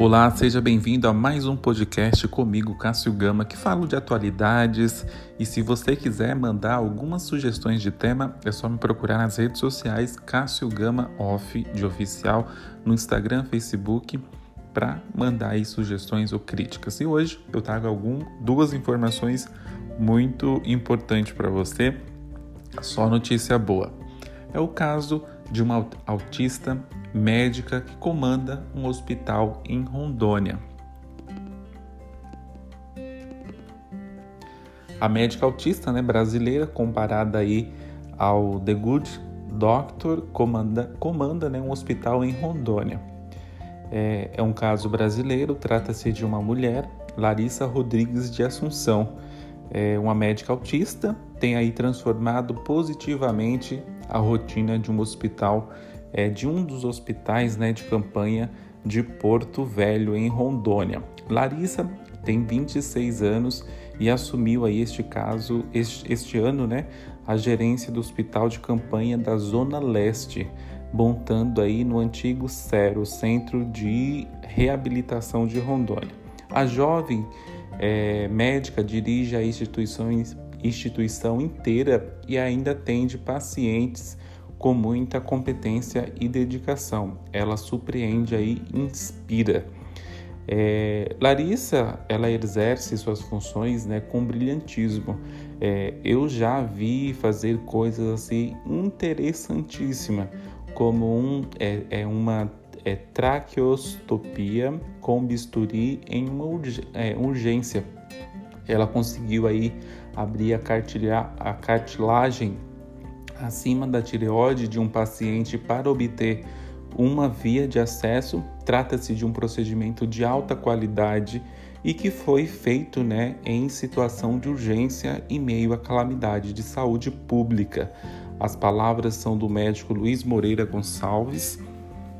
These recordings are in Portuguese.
Olá, seja bem-vindo a mais um podcast comigo, Cássio Gama, que falo de atualidades. E se você quiser mandar algumas sugestões de tema, é só me procurar nas redes sociais Cássio Gama Off de oficial no Instagram, Facebook, para mandar aí sugestões ou críticas. E hoje eu trago algum, duas informações muito importantes para você. Só notícia boa. É o caso de uma autista médica que comanda um hospital em Rondônia. A médica autista né, brasileira, comparada aí ao The Good Doctor, comanda, comanda né, um hospital em Rondônia. É, é um caso brasileiro, trata-se de uma mulher, Larissa Rodrigues de Assunção, é uma médica autista, tem aí transformado positivamente a rotina de um hospital é, de um dos hospitais né, de campanha de Porto Velho, em Rondônia. Larissa tem 26 anos e assumiu aí este caso, este, este ano, né, a gerência do hospital de campanha da Zona Leste, montando aí no antigo CERO, Centro de Reabilitação de Rondônia. A jovem é, médica dirige a instituições, instituição inteira e ainda atende pacientes com muita competência e dedicação. Ela surpreende aí, inspira. É, Larissa, ela exerce suas funções né, com brilhantismo. É, eu já vi fazer coisas assim interessantíssimas, como um, é, é uma é, traqueostopia com bisturi em uma é, urgência. Ela conseguiu aí abrir a, a cartilagem acima da tireoide de um paciente para obter uma via de acesso. Trata-se de um procedimento de alta qualidade e que foi feito né, em situação de urgência em meio à calamidade de saúde pública. As palavras são do médico Luiz Moreira Gonçalves,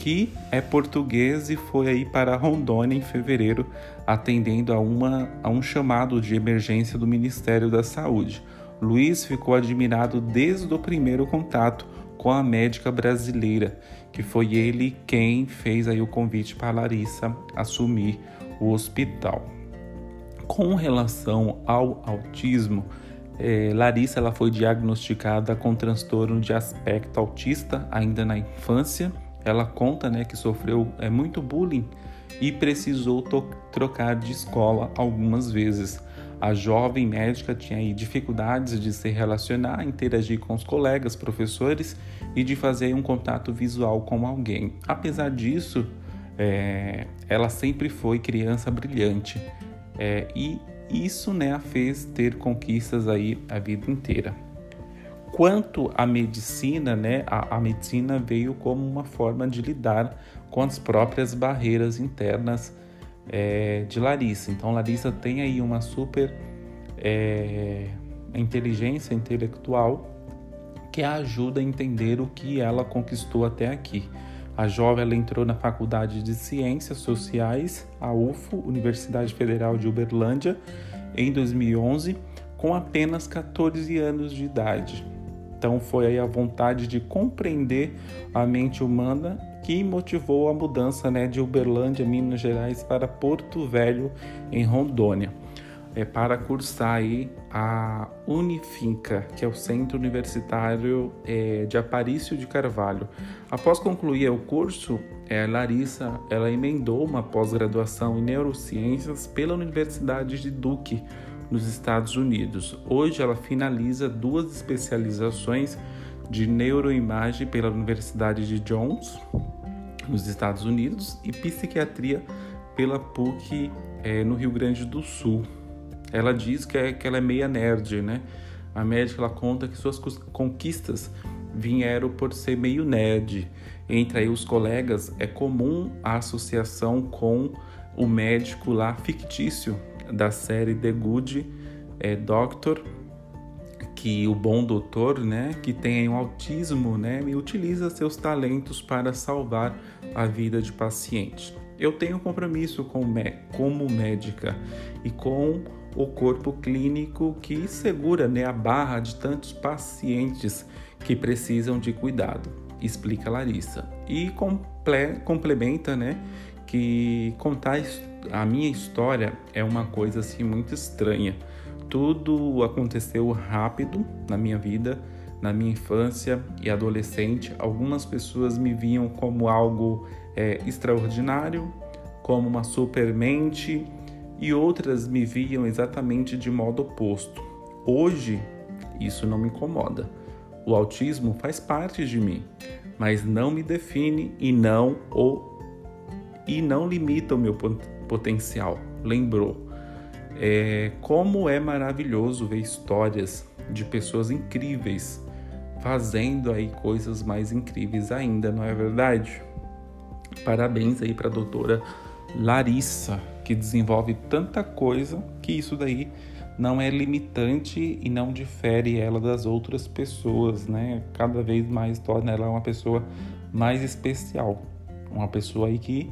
que é português e foi aí para Rondônia em fevereiro, atendendo a, uma, a um chamado de emergência do Ministério da Saúde. Luiz ficou admirado desde o primeiro contato com a médica brasileira, que foi ele quem fez aí o convite para Larissa assumir o hospital. Com relação ao autismo, é, Larissa ela foi diagnosticada com transtorno de aspecto autista ainda na infância. Ela conta né, que sofreu é, muito bullying e precisou trocar de escola algumas vezes. A jovem médica tinha dificuldades de se relacionar, interagir com os colegas, professores e de fazer um contato visual com alguém. Apesar disso, é, ela sempre foi criança brilhante é, e isso né, a fez ter conquistas aí a vida inteira. Quanto à medicina, né, a, a medicina veio como uma forma de lidar com as próprias barreiras internas é, de Larissa. Então, Larissa tem aí uma super é, inteligência intelectual que a ajuda a entender o que ela conquistou até aqui. A jovem ela entrou na Faculdade de Ciências Sociais, a UFO, Universidade Federal de Uberlândia, em 2011, com apenas 14 anos de idade. Então foi aí a vontade de compreender a mente humana que motivou a mudança né, de Uberlândia, Minas Gerais, para Porto Velho, em Rondônia, é, para cursar aí a Unifinca, que é o Centro Universitário é, de Aparício de Carvalho. Após concluir o curso, é, Larissa ela emendou uma pós-graduação em neurociências pela Universidade de Duke, nos Estados Unidos. Hoje ela finaliza duas especializações de neuroimagem pela Universidade de Jones, nos Estados Unidos, e psiquiatria pela PUC é, no Rio Grande do Sul. Ela diz que, é, que ela é meia nerd, né? A médica ela conta que suas conquistas vieram por ser meio nerd. Entre aí os colegas é comum a associação com o médico lá fictício da série The Good é, Doctor, que o bom doutor, né, que tem um autismo, né, e utiliza seus talentos para salvar a vida de pacientes. Eu tenho compromisso com, como médica e com o corpo clínico que segura né, a barra de tantos pacientes que precisam de cuidado, explica Larissa. E comple complementa né, que contar a minha história é uma coisa assim muito estranha. Tudo aconteceu rápido na minha vida, na minha infância e adolescente. Algumas pessoas me viam como algo é, extraordinário, como uma supermente, e outras me viam exatamente de modo oposto. Hoje, isso não me incomoda. O autismo faz parte de mim, mas não me define e não o e não limita o meu potencial. Lembrou? É, como é maravilhoso ver histórias de pessoas incríveis fazendo aí coisas mais incríveis ainda, não é verdade? Parabéns aí para a doutora Larissa, que desenvolve tanta coisa que isso daí não é limitante e não difere ela das outras pessoas, né? Cada vez mais torna ela uma pessoa mais especial, uma pessoa aí que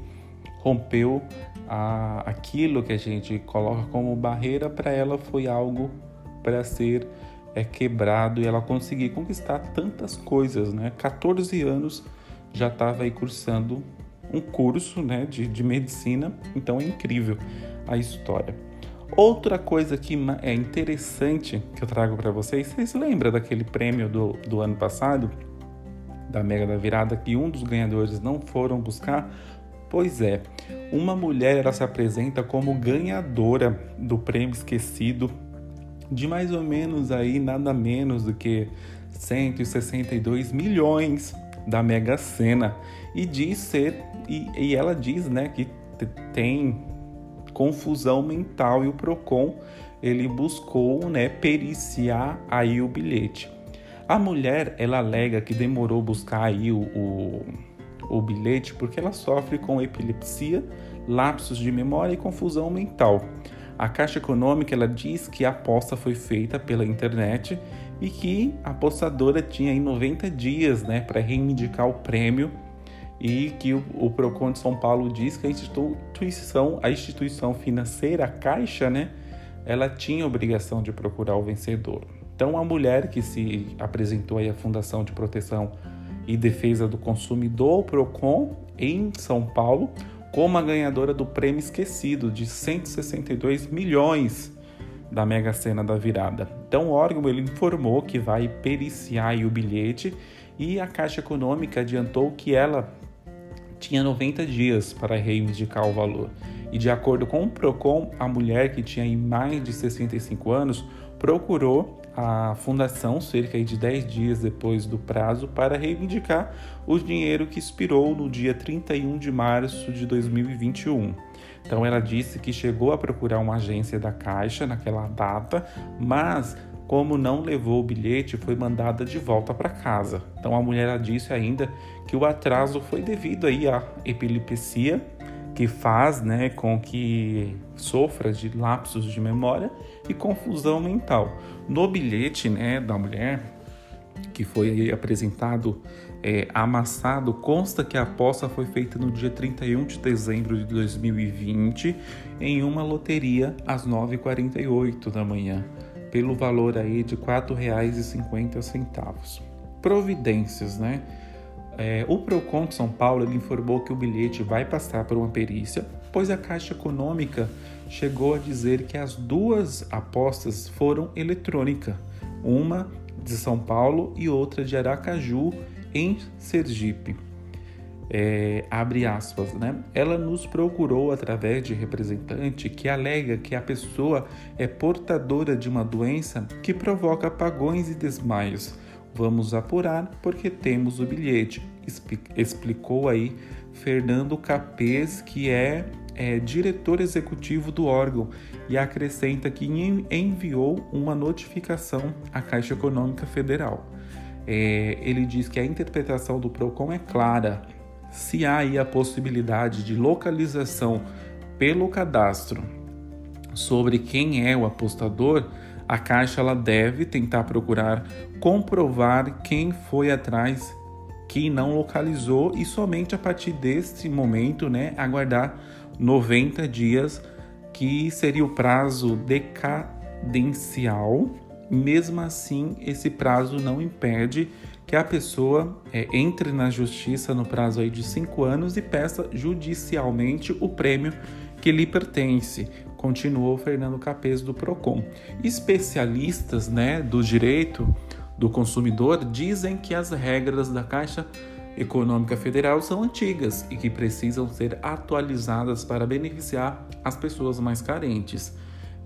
rompeu a, aquilo que a gente coloca como barreira para ela foi algo para ser é, quebrado e ela conseguir conquistar tantas coisas, né? 14 anos já estava aí cursando um curso né, de, de medicina, então é incrível a história. Outra coisa que é interessante que eu trago para vocês, vocês lembram daquele prêmio do, do ano passado, da Mega da Virada, que um dos ganhadores não foram buscar? Pois é, uma mulher ela se apresenta como ganhadora do prêmio esquecido de mais ou menos aí nada menos do que 162 milhões da Mega Sena. E diz ser e, e ela diz né que tem confusão mental e o Procon ele buscou né periciar aí o bilhete. A mulher ela alega que demorou buscar aí o, o o bilhete porque ela sofre com epilepsia, lapsos de memória e confusão mental. A Caixa Econômica ela diz que a aposta foi feita pela internet e que a apostadora tinha em 90 dias né, para reivindicar o prêmio e que o, o, Procon de São Paulo diz que a instituição, a instituição financeira, a Caixa, né, ela tinha obrigação de procurar o vencedor. Então, a mulher que se apresentou aí à Fundação de Proteção e Defesa do Consumidor, Procon, em São Paulo, como a ganhadora do prêmio esquecido de 162 milhões da Mega Sena da virada. Então o órgão ele informou que vai periciar o bilhete e a Caixa Econômica adiantou que ela tinha 90 dias para reivindicar o valor. E de acordo com o Procon, a mulher que tinha mais de 65 anos procurou a fundação cerca de 10 dias depois do prazo para reivindicar o dinheiro que expirou no dia 31 de março de 2021. Então ela disse que chegou a procurar uma agência da Caixa naquela data, mas como não levou o bilhete, foi mandada de volta para casa. Então a mulher disse ainda que o atraso foi devido aí à epilepsia que faz né, com que sofra de lapsos de memória e confusão mental. No bilhete né, da mulher, que foi apresentado é, amassado, consta que a aposta foi feita no dia 31 de dezembro de 2020 em uma loteria às 9h48 da manhã, pelo valor aí de R$ 4,50. Providências, né? É, o Procon de São Paulo informou que o bilhete vai passar por uma perícia, pois a Caixa Econômica chegou a dizer que as duas apostas foram eletrônicas, uma de São Paulo e outra de Aracaju, em Sergipe. É, abre aspas, né? Ela nos procurou através de representante que alega que a pessoa é portadora de uma doença que provoca apagões e desmaios Vamos apurar porque temos o bilhete, explicou aí Fernando Capês, que é, é diretor executivo do órgão, e acrescenta que enviou uma notificação à Caixa Econômica Federal. É, ele diz que a interpretação do PROCON é clara. Se há aí a possibilidade de localização pelo cadastro sobre quem é o apostador, a Caixa ela deve tentar procurar comprovar quem foi atrás, quem não localizou e somente a partir desse momento, né, aguardar 90 dias, que seria o prazo decadencial. Mesmo assim, esse prazo não impede que a pessoa é, entre na justiça no prazo aí de cinco anos e peça judicialmente o prêmio que lhe pertence. Continuou Fernando Capes do Procon. Especialistas, né, do direito do consumidor dizem que as regras da Caixa Econômica Federal são antigas e que precisam ser atualizadas para beneficiar as pessoas mais carentes.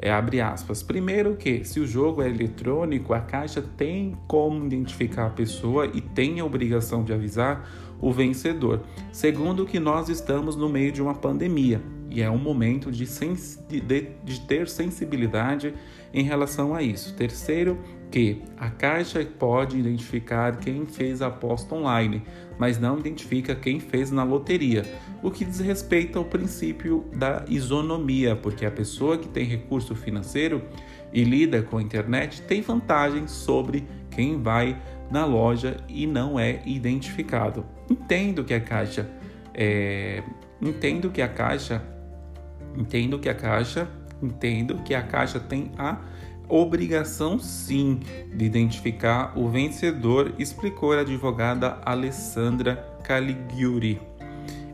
É, abre aspas. Primeiro que, se o jogo é eletrônico, a Caixa tem como identificar a pessoa e tem a obrigação de avisar o vencedor. Segundo que nós estamos no meio de uma pandemia e é um momento de, de, de ter sensibilidade em relação a isso. Terceiro, que a Caixa pode identificar quem fez a aposta online, mas não identifica quem fez na loteria, o que diz respeito ao princípio da isonomia, porque a pessoa que tem recurso financeiro e lida com a internet tem vantagem sobre quem vai na loja e não é identificado. Entendo que a Caixa é, entendo que a Caixa entendo que a Caixa entendo que a Caixa tem a obrigação sim de identificar o vencedor, explicou a advogada Alessandra Caliguri.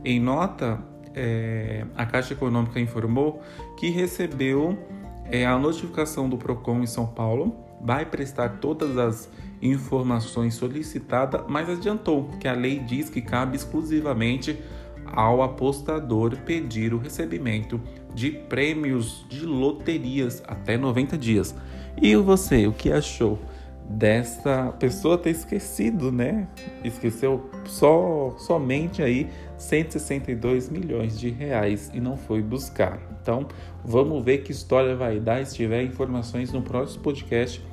Em nota, é, a Caixa Econômica informou que recebeu é, a notificação do PROCON em São Paulo, vai prestar todas as informações solicitadas, mas adiantou que a lei diz que cabe exclusivamente ao apostador pedir o recebimento de prêmios de loterias até 90 dias. E você, o que achou dessa pessoa ter esquecido, né? Esqueceu só somente aí 162 milhões de reais e não foi buscar. Então, vamos ver que história vai dar. Se tiver informações no próximo podcast,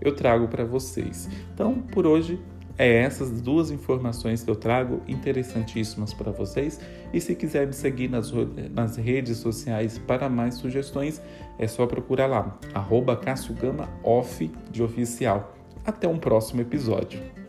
eu trago para vocês. Então, por hoje é essas duas informações que eu trago interessantíssimas para vocês. E se quiser me seguir nas, nas redes sociais para mais sugestões, é só procurar lá, arroba Off de oficial. Até um próximo episódio.